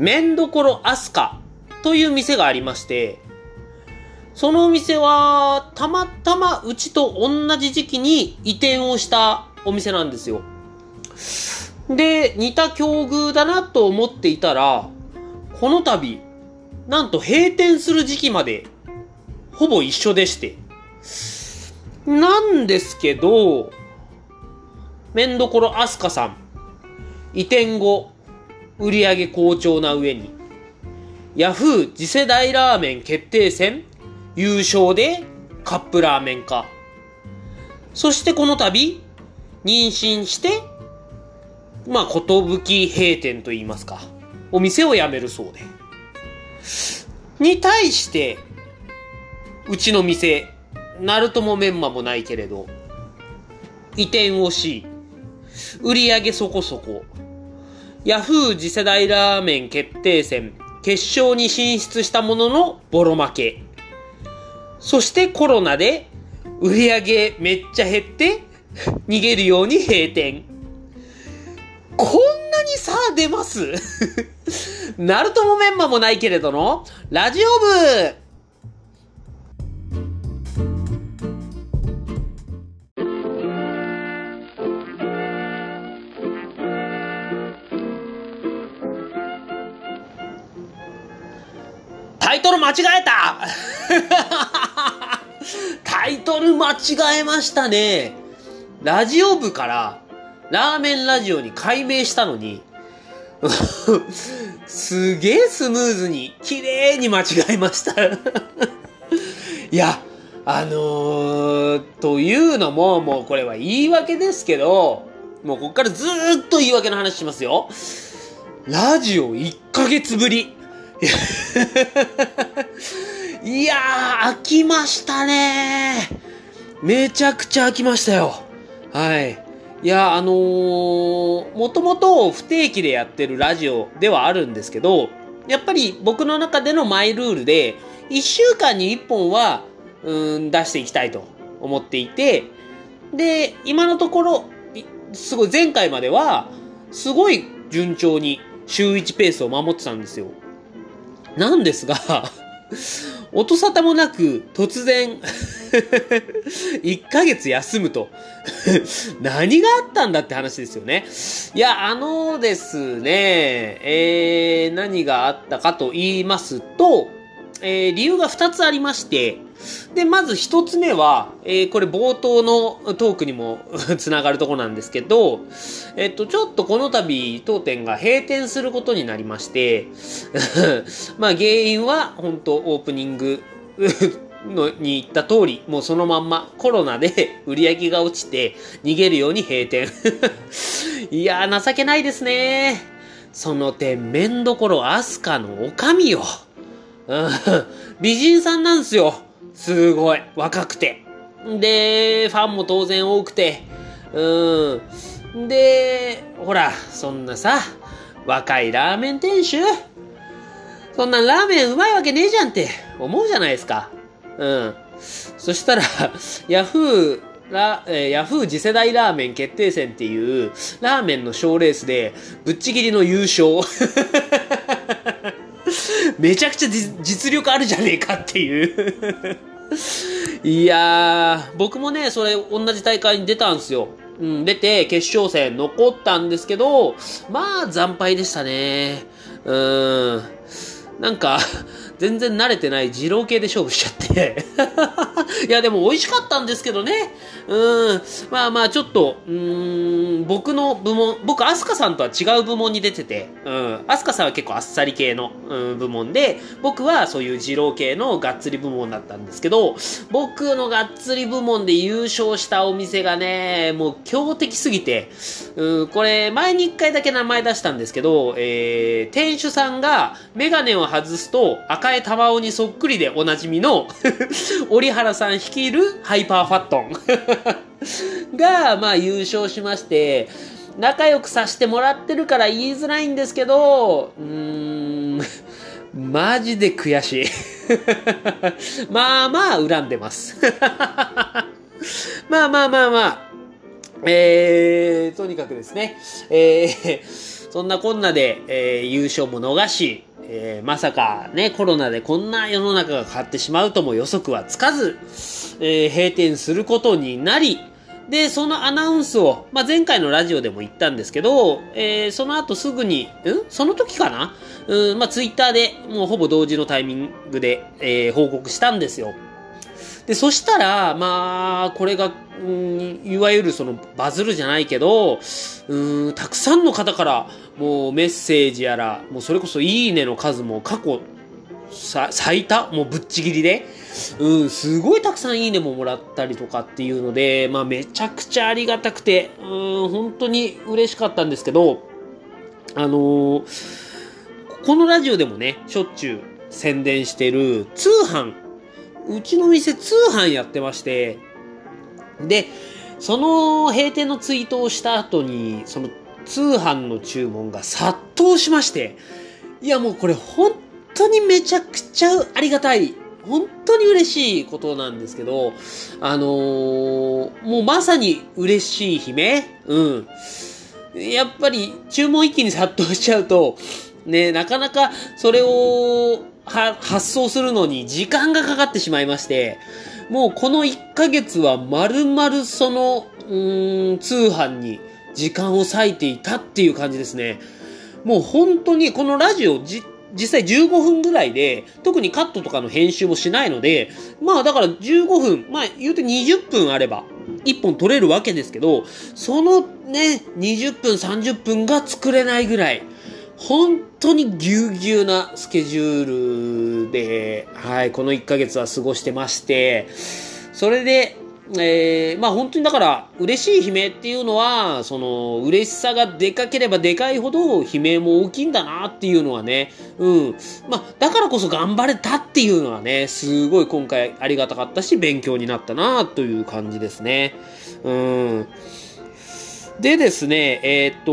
麺どころアスカという店がありまして、そのお店は、たまたまうちと同じ時期に移転をしたお店なんですよ。で、似た境遇だなと思っていたら、この度、なんと閉店する時期まで、ほぼ一緒でして。なんですけど、麺どころアスカさん、移転後、売り上げ好調な上に、ヤフー次世代ラーメン決定戦優勝でカップラーメン化。そしてこの度、妊娠して、まあ、ことぶき閉店と言いますか、お店を辞めるそうで。に対して、うちの店、ナルトもメンマもないけれど、移転をし、売り上げそこそこ、ヤフー次世代ラーメン決定戦決勝に進出したもののボロ負け。そしてコロナで売り上げめっちゃ減って逃げるように閉店。こんなに差出ますナルトもメンマもないけれどのラジオ部間違えたタイトル間違えましたね。ラジオ部からラーメンラジオに改名したのに、すげえスムーズに、綺麗に間違えました。いや、あのー、というのも、もうこれは言い訳ですけど、もうこっからずーっと言い訳の話しますよ。ラジオ1ヶ月ぶり。いやー、飽きましたねめちゃくちゃ飽きましたよ。はい。いや、あのー、もともと不定期でやってるラジオではあるんですけど、やっぱり僕の中でのマイルールで、1週間に1本は、うん、出していきたいと思っていて、で、今のところ、すごい前回までは、すごい順調に週1ペースを守ってたんですよ。なんですが、音沙汰もなく突然 1ヶ月休むと 何があったんだって話ですよね。いや、あのですね、えー、何があったかと言いますと、えー、理由が2つありまして、で、まず1つ目は、えー、これ冒頭のトークにも つながるとこなんですけど、えっと、ちょっとこの度、当店が閉店することになりまして、まあ原因は、本当オープニング のに言った通り、もうそのまんまコロナで売り上げが落ちて逃げるように閉店。いやー情けないですね。その点、麺どころアスカのおかみよ。うん、美人さんなんすよ。すごい。若くて。で、ファンも当然多くて。うん。で、ほら、そんなさ、若いラーメン店主そんなラーメンうまいわけねえじゃんって思うじゃないですか。うん。そしたら、ヤフー、ラえーヤフー次世代ラーメン決定戦っていうラーメンの賞レースでぶっちぎりの優勝。めちゃくちゃ実力あるじゃねえかっていう。いやー、僕もね、それ同じ大会に出たんですよ。うん、出て決勝戦残ったんですけど、まあ惨敗でしたね。うーん。なんか、全然慣れてない二郎系で勝負しちゃって。いや、でも美味しかったんですけどね。うん。まあまあ、ちょっと、うん、僕の部門、僕、アスカさんとは違う部門に出てて、うん。アスカさんは結構あっさり系の、うん、部門で、僕はそういう二郎系のがっつり部門だったんですけど、僕のがっつり部門で優勝したお店がね、もう強敵すぎて、うん、これ、前に一回だけ名前出したんですけど、えー、店主さんがメガネを外すと赤江玉緒にそっくりでおなじみの 折原さん率いるハイパーファットン が、まあ優勝しまして、仲良くさせてもらってるから言いづらいんですけど、うーん、マジで悔しい。まあまあ恨んでます。まあまあまあまあ。えー、とにかくですね、えー、そんなこんなで、えー、優勝も逃し、えー、まさかね、コロナでこんな世の中が変わってしまうとも予測はつかず、えー、閉店することになり、で、そのアナウンスを、まあ、前回のラジオでも言ったんですけど、えー、その後すぐに、ん？その時かな？うん、まあ、ツイッターでもうほぼ同時のタイミングで、えー、報告したんですよ。で、そしたら、まあ、これが、うん、いわゆるそのバズるじゃないけど、うん、たくさんの方からもうメッセージやら、もうそれこそいいねの数も過去最多もうぶっちぎりで、うん、すごいたくさんいいねももらったりとかっていうので、まあめちゃくちゃありがたくて、うん、本当に嬉しかったんですけど、あのー、このラジオでもね、しょっちゅう宣伝してる通販、うちの店通販やってまして、で、その閉店のツイートをした後に、その通販の注文が殺到しまして、いやもうこれ本当にめちゃくちゃありがたい。本当に嬉しいことなんですけど、あのー、もうまさに嬉しい悲鳴うん。やっぱり注文一気に殺到しちゃうと、ね、なかなかそれをは発送するのに時間がかかってしまいまして、もうこの1ヶ月は丸々その、うん、通販に時間を割いていたっていう感じですね。もう本当にこのラジオじ実際15分ぐらいで、特にカットとかの編集もしないので、まあだから15分、まあ言うて20分あれば、1本撮れるわけですけど、そのね、20分、30分が作れないぐらい、本当にぎゅうぎゅうなスケジュールで、はい、この1ヶ月は過ごしてまして、それで、えー、まあ本当にだから嬉しい悲鳴っていうのはその嬉しさがでかければでかいほど悲鳴も大きいんだなっていうのはねうん。まあだからこそ頑張れたっていうのはねすごい今回ありがたかったし勉強になったなという感じですね。うん。でですねえー、っと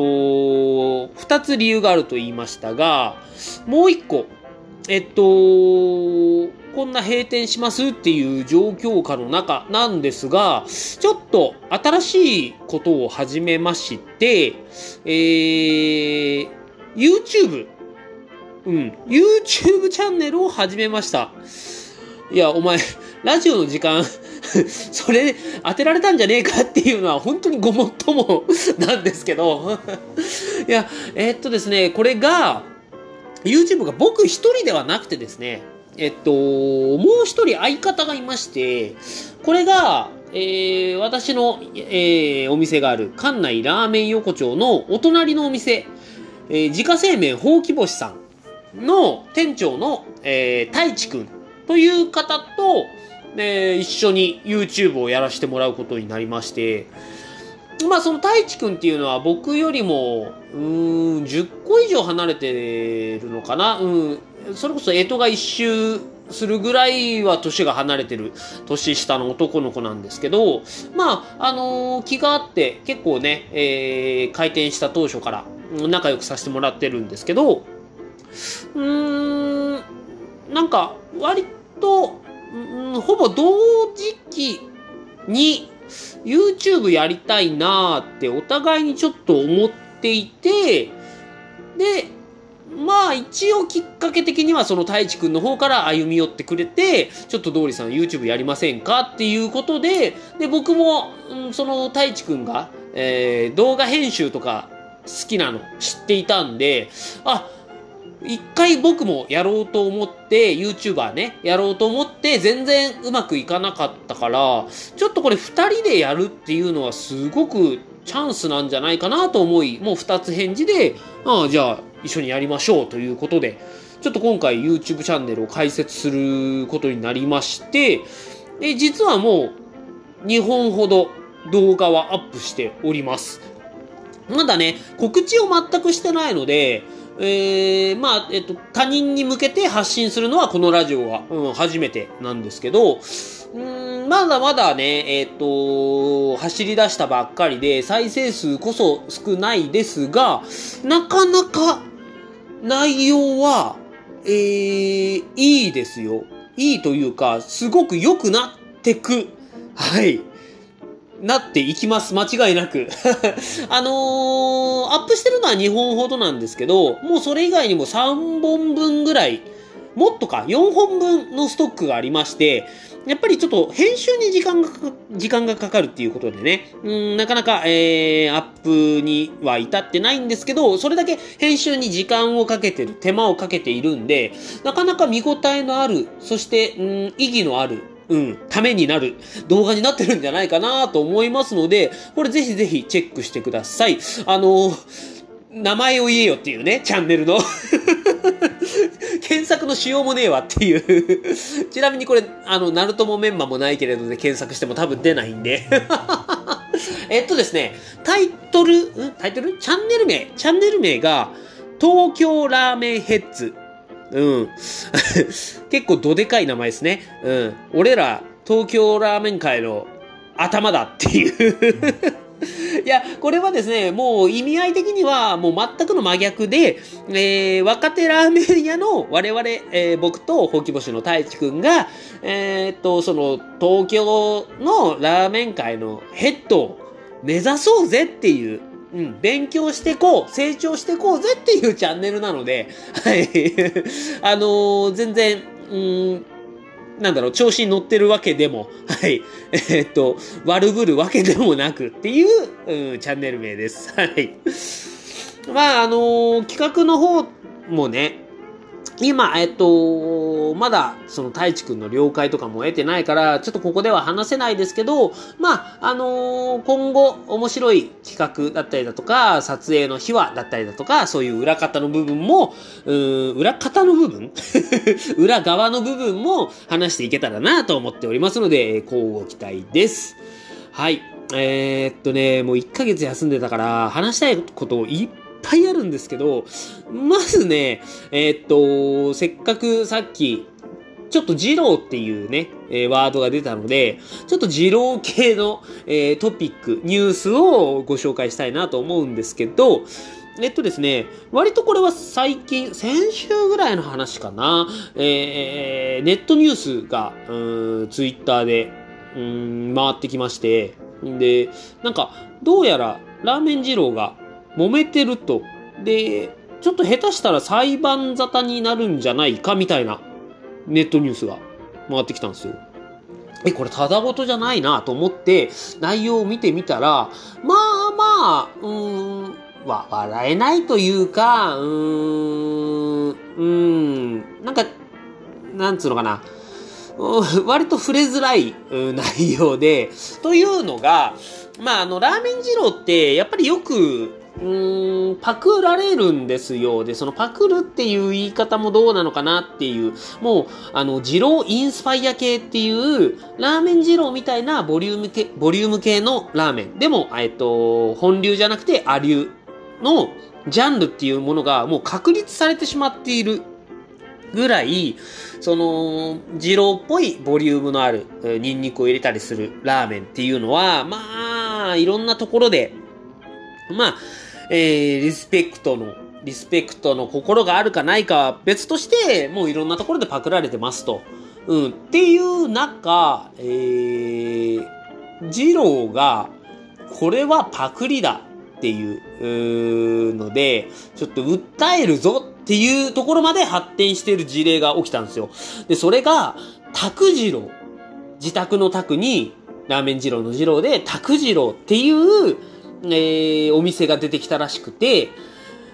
2つ理由があると言いましたがもう1個えっとこんな閉店しますっていう状況下の中なんですが、ちょっと新しいことを始めまして、えー、YouTube、うん、YouTube チャンネルを始めました。いや、お前、ラジオの時間 それ当てられたんじゃねえかっていうのは本当にごもっともなんですけど。いや、えー、っとですね、これが、YouTube が僕一人ではなくてですね、えっと、もう一人相方がいまして、これが、えー、私の、えー、お店がある館内ラーメン横丁のお隣のお店、えー、自家製麺ほうき星さんの店長の、えー、太一くんという方と、え、一緒に YouTube をやらせてもらうことになりまして、まあその太一くんっていうのは僕よりも、うん、10個以上離れてるのかな？うん、それこそ干支が一周するぐらいは年が離れてる年下の男の子なんですけど、まあ、あのー、気があって結構ね、えー、開店した当初から仲良くさせてもらってるんですけど、うーん、なんか割と、ん、ほぼ同時期に YouTube やりたいなーってお互いにちょっと思っていて、で、まあ一応きっかけ的にはその太一くんの方から歩み寄ってくれて、ちょっと通りさん YouTube やりませんかっていうことで、で、僕も、うん、その太一くんが、えー、動画編集とか好きなの知っていたんで、あ、一回僕もやろうと思って、YouTuber ね、やろうと思って全然うまくいかなかったから、ちょっとこれ二人でやるっていうのはすごくチャンスなんじゃないかなと思い、もう二つ返事で、ああ、じゃあ一緒にやりましょうということで、ちょっと今回 YouTube チャンネルを開設することになりまして、で実はもう2本ほど動画はアップしております。まだね、告知を全くしてないので、えー、まあ、えっと、他人に向けて発信するのはこのラジオは、うん、初めてなんですけど、うんまだまだね、えっ、と、走り出したばっかりで、再生数こそ少ないですが、なかなか内容は、えー、いいですよ。いいというか、すごく良くなってく。はい。なっていきます。間違いなく。あのー、アップしてるのは2本ほどなんですけど、もうそれ以外にも3本分ぐらい、もっとか、4本分のストックがありまして、やっぱりちょっと編集に時間がかか、時間がかかるっていうことでね、うん、なかなか、えー、アップには至ってないんですけど、それだけ編集に時間をかけてる、手間をかけているんで、なかなか見応えのある、そして、うん、意義のある、うん、ためになる。動画になってるんじゃないかなと思いますので、これぜひぜひチェックしてください。あの名前を言えよっていうね、チャンネルの。検索のしようもねえわっていう。ちなみにこれ、あの、ナルトもメンマもないけれどね、検索しても多分出ないんで。えっとですね、タイトル、ん？タイトル？チャンネル名。チャンネル名が、東京ラーメンヘッズ。うん。結構どでかい名前ですね。うん。俺ら、東京ラーメン界の頭だっていういや、これはですね、もう意味合い的にはもう全くの真逆で、えー、若手ラーメン屋の我々、えー、僕とほうき星の太一くんが、えー、っと、その東京のラーメン界のヘッドを目指そうぜっていう、うん、勉強してこう、成長してこうぜっていうチャンネルなので、はい。あのー、全然、うんなんだろう、調子に乗ってるわけでも、はい、えー、っと、悪ぶるわけでもなくっていう、うん、チャンネル名です。はい。まあ、あのー、企画の方もね、今、えっと、まだ、その、太一くんの了解とかも得てないから、ちょっとここでは話せないですけど、まあ、あのー、今後、面白い企画だったりだとか、撮影の秘話だったりだとか、そういう裏方の部分も、うー裏方の部分？裏側の部分も話していけたらなと思っておりますので、交互期待です。はい。えー、っとね、もう1ヶ月休んでたから、話したいことをいっぱいぱいあるんですけど、まずね、えー、っと、せっかくさっき、ちょっと二郎っていうね、えー、ワードが出たので、ちょっと二郎系の、えー、トピック、ニュースをご紹介したいなと思うんですけど、えっとですね、割とこれは最近、先週ぐらいの話かな、えー、ネットニュースが、うん、ツイッターで、うん、回ってきまして、で、なんか、どうやら、ラーメン二郎が、揉めてると。で、ちょっと下手したら裁判沙汰になるんじゃないかみたいなネットニュースが回ってきたんですよ。え、これただごとじゃないなと思って内容を見てみたら、まあまあ、うーん、わ、笑えないというか、うーん、うーん、なんか、なんつうのかな。割と触れづらい内容で、というのが、まあ、あの、ラーメン二郎って、やっぱりよく、うーん、パクられるんですよ。で、そのパクるっていう言い方もどうなのかなっていう、もう、あの、二郎インスパイア系っていう、ラーメン二郎みたいなボリューム系、ボリューム系のラーメン。でも、えっと、本流じゃなくて、ア流のジャンルっていうものがもう確立されてしまっているぐらい、その、二郎っぽいボリュームのある、ニンニクを入れたりするラーメンっていうのは、まあ、いろんなところで、まあ、えー、リスペクトの、リスペクトの心があるかないかは別として、もういろんなところでパクられてますと。うん。っていう中、えー、ジローが、これはパクリだっていうので、ちょっと訴えるぞっていうところまで発展している事例が起きたんですよ。で、それが、拓次郎。自宅の宅に、ラーメン二郎の二郎で、拓次郎っていう、えー、お店が出てきたらしくて、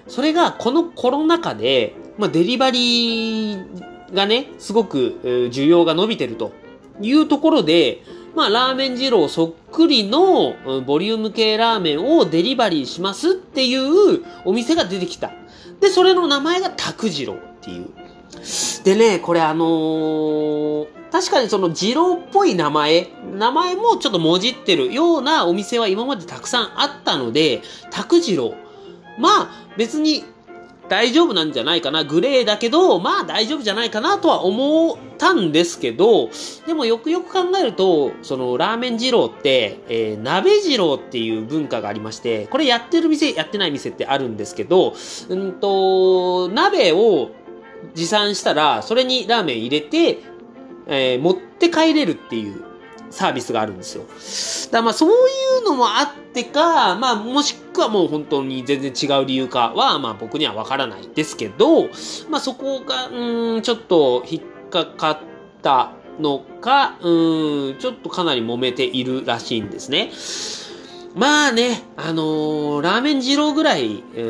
それがこのコロナ禍で、まあ、デリバリーがね、すごく、需要が伸びてるというところで、まあ、ラーメン二郎そっくりの、ボリューム系ラーメンをデリバリーしますっていうお店が出てきた。で、それの名前が拓次郎っていう。でね、これあのー、確かにその二郎っぽい名前、名前もちょっともじってるようなお店は今までたくさんあったので、拓次郎。まあ、別に大丈夫なんじゃないかな。グレーだけど、まあ大丈夫じゃないかなとは思ったんですけど、でもよくよく考えると、そのラーメン二郎って、えー、鍋二郎っていう文化がありまして、これやってる店、やってない店ってあるんですけど、うんと、鍋を持参したら、それにラーメン入れて、えー、持って帰れるっていうサービスがあるんですよ。だまあそういうのもあってか、まあもしくはもう本当に全然違う理由かは、まあ僕にはわからないですけど、まあそこが、うん、ちょっと引っかかったのか、うん、ちょっとかなり揉めているらしいんですね。まあね、あのー、ラーメン二郎ぐらい、え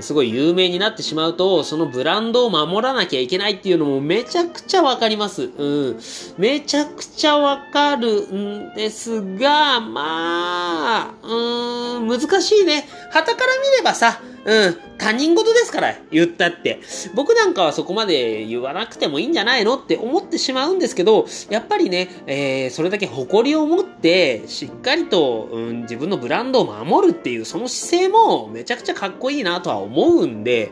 ー、すごい有名になってしまうと、そのブランドを守らなきゃいけないっていうのもめちゃくちゃわかります。うん。めちゃくちゃわかるんですが、まあ、うーん、難しいね。旗から見ればさ、うん、他人事ですから、言ったって。僕なんかはそこまで言わなくてもいいんじゃないのって思ってしまうんですけど、やっぱりね、えー、それだけ誇りを持って、しっかりと、うん、自分のブランドを守るっていう、その姿勢もめちゃくちゃかっこいいなとは思うんで、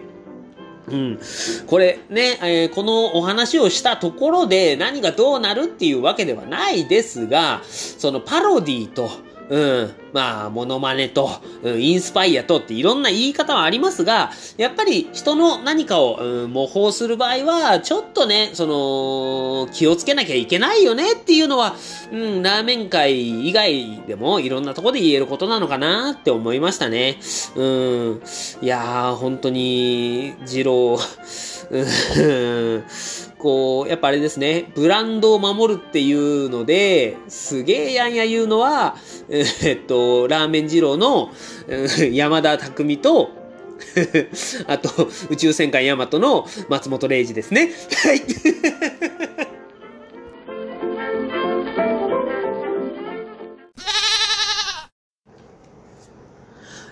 うん。これね、えー、このお話をしたところで何がどうなるっていうわけではないですが、そのパロディと、うん。まあ、モノマネと、うん、インスパイアとっていろんな言い方はありますが、やっぱり人の何かを、うん、模倣する場合は、ちょっとね、その、気をつけなきゃいけないよねっていうのは、うん、ラーメン界以外でもいろんなとこで言えることなのかなって思いましたね。うん。いやー、本当に、二郎、こう、やっぱあれですね、ブランドを守るっていうので、すげえやんや言うのは、えっと、ラーメン二郎の山田匠と、あと、宇宙戦艦ヤマトの松本零士ですね。はい。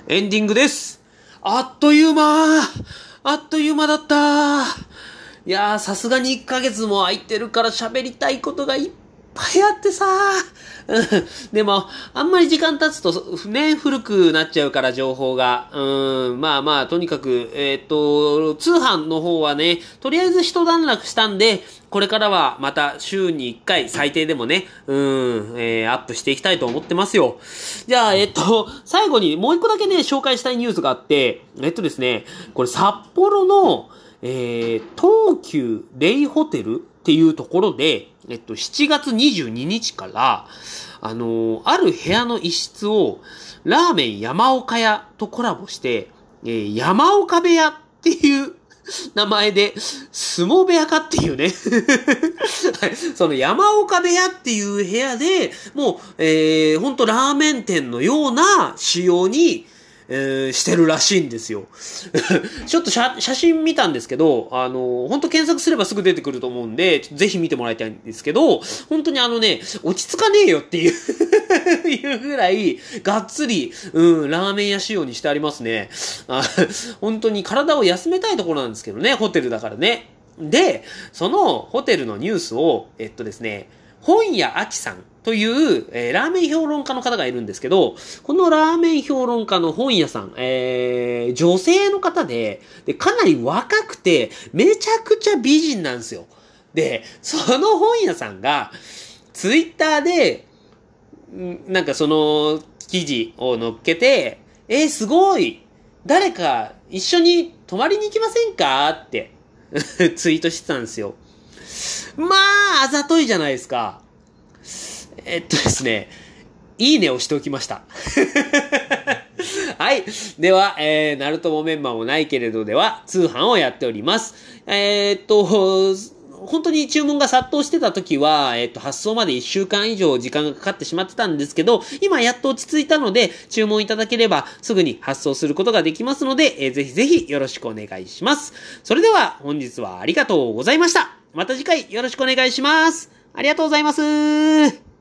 エンディングです。あっという間あっという間だったいやー、さすがに1ヶ月も空いてるから喋りたいことがいっぱいあってさでも、あんまり時間経つと、ね、古くなっちゃうから情報が。うん、まあまあ、とにかく、えっ、と、通販の方はね、とりあえず一段落したんで、これからはまた週に1回最低でもね、うん、えー、アップしていきたいと思ってますよ。じゃあ、えっと、最後にもう一個だけね、紹介したいニュースがあって、えっとですね、これ札幌の、えー、東急レイホテルっていうところで、えっと、7月22日から、あのー、ある部屋の一室を、ラーメン山岡屋とコラボして、えー、山岡部屋っていう 名前で、相撲部屋かっていうね。その山岡部屋っていう部屋で、もう、えー、ほんとラーメン店のような仕様に、えー、してるらしいんですよ。ちょっと写真見たんですけど、あの、本当検索すればすぐ出てくると思うんで、ぜひ見てもらいたいんですけど、本当にあのね、落ち着かねえよっていう いうぐらい、がっつり、うん、ラーメン屋仕様にしてありますね。あ本当に体を休めたいところなんですけどね、ホテルだからね。で、そのホテルのニュースを、えっとですね、本屋あきさんという、えー、ラーメン評論家の方がいるんですけど、このラーメン評論家の本屋さん、えー、女性の方で、で、かなり若くて、めちゃくちゃ美人なんですよ。で、その本屋さんが、ツイッターで、なんかその記事を載っけて、えー、すごい誰か一緒に泊まりに行きませんか？って ツイートしてたんですよ。まあ、あざといじゃないですか。えっとですね、いいねをしておきました。はい。では、えー、ナルトもメンバーもないけれどでは、通販をやっております。えー、っと、本当に注文が殺到してた時は、えっと、発送まで1週間以上時間がかかってしまってたんですけど、今やっと落ち着いたので、注文いただければすぐに発送することができますので、えー、ぜひぜひよろしくお願いします。それでは、本日はありがとうございました。また次回よろしくお願いします。ありがとうございます。